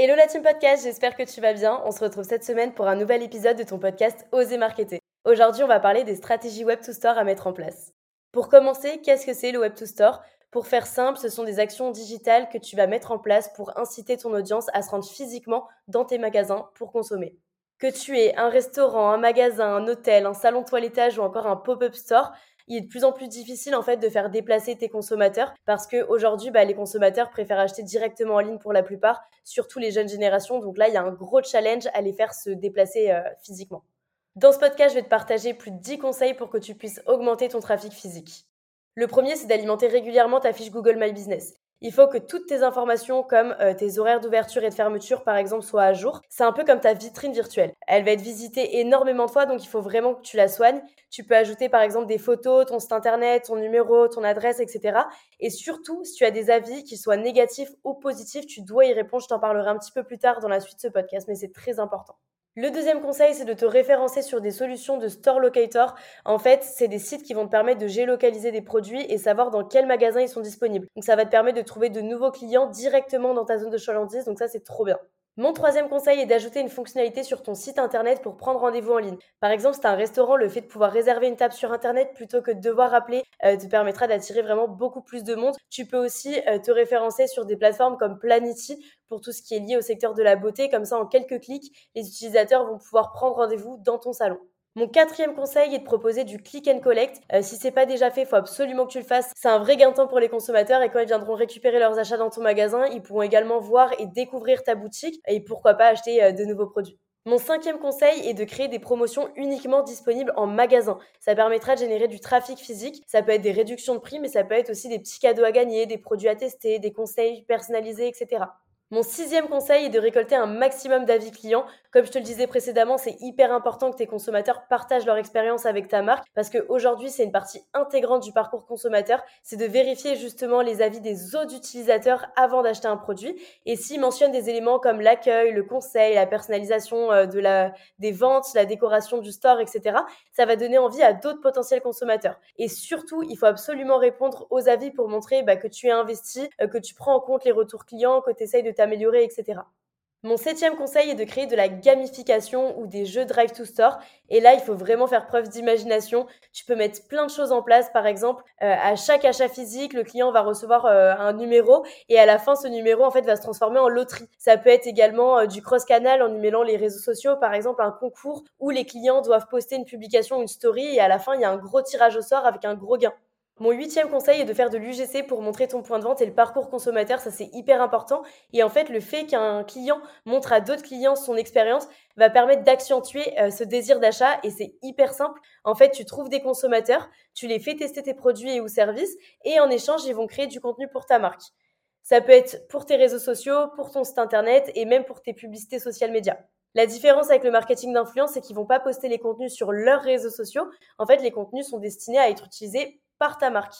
Hello la team podcast, j'espère que tu vas bien. On se retrouve cette semaine pour un nouvel épisode de ton podcast Oser Marketer. Aujourd'hui, on va parler des stratégies Web to Store à mettre en place. Pour commencer, qu'est-ce que c'est le Web to Store? Pour faire simple, ce sont des actions digitales que tu vas mettre en place pour inciter ton audience à se rendre physiquement dans tes magasins pour consommer. Que tu aies un restaurant, un magasin, un hôtel, un salon toilettage ou encore un pop-up store, il est de plus en plus difficile en fait de faire déplacer tes consommateurs parce que aujourd'hui bah, les consommateurs préfèrent acheter directement en ligne pour la plupart, surtout les jeunes générations. Donc là, il y a un gros challenge à les faire se déplacer euh, physiquement. Dans ce podcast, je vais te partager plus de 10 conseils pour que tu puisses augmenter ton trafic physique. Le premier, c'est d'alimenter régulièrement ta fiche Google My Business. Il faut que toutes tes informations comme euh, tes horaires d'ouverture et de fermeture par exemple soient à jour. C'est un peu comme ta vitrine virtuelle. Elle va être visitée énormément de fois donc il faut vraiment que tu la soignes. Tu peux ajouter par exemple des photos, ton site internet, ton numéro, ton adresse, etc. Et surtout, si tu as des avis qui soient négatifs ou positifs, tu dois y répondre. Je t'en parlerai un petit peu plus tard dans la suite de ce podcast mais c'est très important. Le deuxième conseil, c'est de te référencer sur des solutions de store locator. En fait, c'est des sites qui vont te permettre de géolocaliser des produits et savoir dans quel magasin ils sont disponibles. Donc ça va te permettre de trouver de nouveaux clients directement dans ta zone de chalandise. Donc ça, c'est trop bien. Mon troisième conseil est d'ajouter une fonctionnalité sur ton site internet pour prendre rendez-vous en ligne. Par exemple, si tu un restaurant, le fait de pouvoir réserver une table sur internet plutôt que de devoir appeler euh, te permettra d'attirer vraiment beaucoup plus de monde. Tu peux aussi euh, te référencer sur des plateformes comme Planity pour tout ce qui est lié au secteur de la beauté. Comme ça, en quelques clics, les utilisateurs vont pouvoir prendre rendez-vous dans ton salon. Mon quatrième conseil est de proposer du click and collect. Euh, si c'est pas déjà fait, faut absolument que tu le fasses. C'est un vrai gain de temps pour les consommateurs et quand ils viendront récupérer leurs achats dans ton magasin, ils pourront également voir et découvrir ta boutique et pourquoi pas acheter euh, de nouveaux produits. Mon cinquième conseil est de créer des promotions uniquement disponibles en magasin. Ça permettra de générer du trafic physique. Ça peut être des réductions de prix, mais ça peut être aussi des petits cadeaux à gagner, des produits à tester, des conseils personnalisés, etc. Mon sixième conseil est de récolter un maximum d'avis clients. Comme je te le disais précédemment, c'est hyper important que tes consommateurs partagent leur expérience avec ta marque parce qu'aujourd'hui, c'est une partie intégrante du parcours consommateur. C'est de vérifier justement les avis des autres utilisateurs avant d'acheter un produit. Et s'ils mentionnent des éléments comme l'accueil, le conseil, la personnalisation euh, de la, des ventes, la décoration du store, etc., ça va donner envie à d'autres potentiels consommateurs. Et surtout, il faut absolument répondre aux avis pour montrer bah, que tu es investi, euh, que tu prends en compte les retours clients, que tu essayes de t'améliorer, etc. Mon septième conseil est de créer de la gamification ou des jeux drive to store. Et là, il faut vraiment faire preuve d'imagination. Tu peux mettre plein de choses en place. Par exemple, euh, à chaque achat physique, le client va recevoir euh, un numéro et à la fin, ce numéro en fait va se transformer en loterie. Ça peut être également euh, du cross-canal en y mêlant les réseaux sociaux. Par exemple, un concours où les clients doivent poster une publication, une story et à la fin, il y a un gros tirage au sort avec un gros gain. Mon huitième conseil est de faire de l'UGC pour montrer ton point de vente et le parcours consommateur, ça c'est hyper important. Et en fait, le fait qu'un client montre à d'autres clients son expérience va permettre d'accentuer euh, ce désir d'achat et c'est hyper simple. En fait, tu trouves des consommateurs, tu les fais tester tes produits et ou services et en échange, ils vont créer du contenu pour ta marque. Ça peut être pour tes réseaux sociaux, pour ton site internet et même pour tes publicités social médias. La différence avec le marketing d'influence, c'est qu'ils vont pas poster les contenus sur leurs réseaux sociaux. En fait, les contenus sont destinés à être utilisés par ta marque.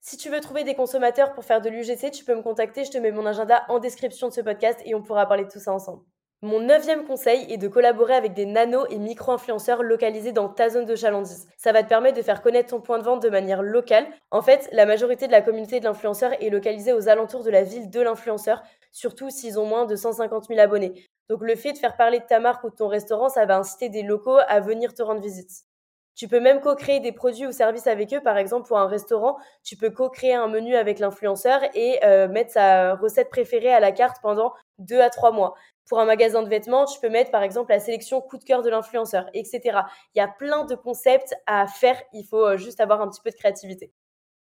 Si tu veux trouver des consommateurs pour faire de l'UGC, tu peux me contacter, je te mets mon agenda en description de ce podcast et on pourra parler de tout ça ensemble. Mon neuvième conseil est de collaborer avec des nano et micro-influenceurs localisés dans ta zone de chalandise. Ça va te permettre de faire connaître ton point de vente de manière locale. En fait, la majorité de la communauté de l'influenceur est localisée aux alentours de la ville de l'influenceur, surtout s'ils ont moins de 150 000 abonnés. Donc le fait de faire parler de ta marque ou de ton restaurant, ça va inciter des locaux à venir te rendre visite. Tu peux même co-créer des produits ou services avec eux. Par exemple, pour un restaurant, tu peux co-créer un menu avec l'influenceur et euh, mettre sa recette préférée à la carte pendant deux à trois mois. Pour un magasin de vêtements, tu peux mettre par exemple la sélection coup de cœur de l'influenceur, etc. Il y a plein de concepts à faire. Il faut euh, juste avoir un petit peu de créativité.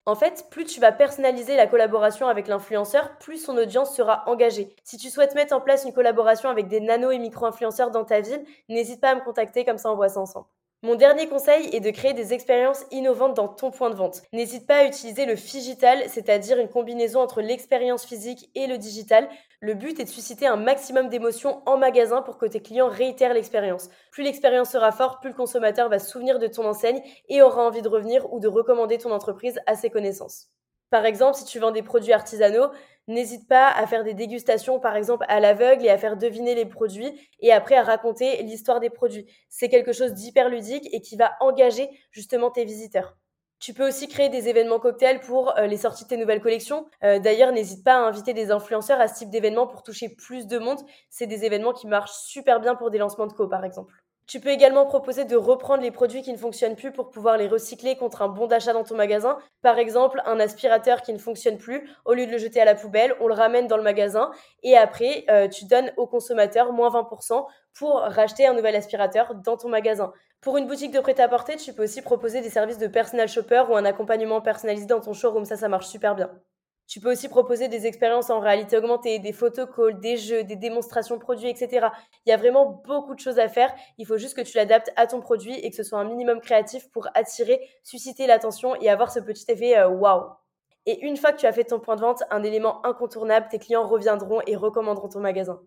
En fait, plus tu vas personnaliser la collaboration avec l'influenceur, plus son audience sera engagée. Si tu souhaites mettre en place une collaboration avec des nano et micro-influenceurs dans ta ville, n'hésite pas à me contacter, comme ça on voit ça ensemble. Mon dernier conseil est de créer des expériences innovantes dans ton point de vente. N'hésite pas à utiliser le digital, c'est-à-dire une combinaison entre l'expérience physique et le digital. Le but est de susciter un maximum d'émotions en magasin pour que tes clients réitèrent l'expérience. Plus l'expérience sera forte, plus le consommateur va se souvenir de ton enseigne et aura envie de revenir ou de recommander ton entreprise à ses connaissances. Par exemple, si tu vends des produits artisanaux, n'hésite pas à faire des dégustations, par exemple, à l'aveugle et à faire deviner les produits et après à raconter l'histoire des produits. C'est quelque chose d'hyper ludique et qui va engager justement tes visiteurs. Tu peux aussi créer des événements cocktails pour euh, les sorties de tes nouvelles collections. Euh, d'ailleurs, n'hésite pas à inviter des influenceurs à ce type d'événements pour toucher plus de monde. C'est des événements qui marchent super bien pour des lancements de co, par exemple. Tu peux également proposer de reprendre les produits qui ne fonctionnent plus pour pouvoir les recycler contre un bon d'achat dans ton magasin. Par exemple, un aspirateur qui ne fonctionne plus, au lieu de le jeter à la poubelle, on le ramène dans le magasin et après, euh, tu donnes au consommateur moins 20% pour racheter un nouvel aspirateur dans ton magasin. Pour une boutique de prêt-à-porter, tu peux aussi proposer des services de personal shopper ou un accompagnement personnalisé dans ton showroom. Ça, ça marche super bien. Tu peux aussi proposer des expériences en réalité augmentée, des photocalls, des jeux, des démonstrations produits, etc. Il y a vraiment beaucoup de choses à faire. Il faut juste que tu l'adaptes à ton produit et que ce soit un minimum créatif pour attirer, susciter l'attention et avoir ce petit effet euh, waouh. Et une fois que tu as fait ton point de vente, un élément incontournable, tes clients reviendront et recommanderont ton magasin.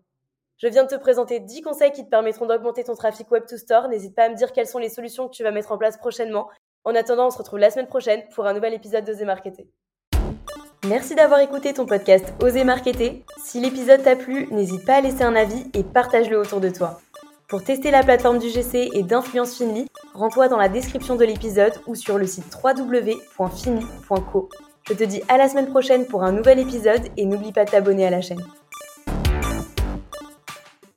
Je viens de te présenter 10 conseils qui te permettront d'augmenter ton trafic web to store. N'hésite pas à me dire quelles sont les solutions que tu vas mettre en place prochainement. En attendant, on se retrouve la semaine prochaine pour un nouvel épisode de The Marketer. Merci d'avoir écouté ton podcast Oser Marketer. Si l'épisode t'a plu, n'hésite pas à laisser un avis et partage-le autour de toi. Pour tester la plateforme du GC et d'Influence Finly, rends-toi dans la description de l'épisode ou sur le site www.finly.co. Je te dis à la semaine prochaine pour un nouvel épisode et n'oublie pas de t'abonner à la chaîne.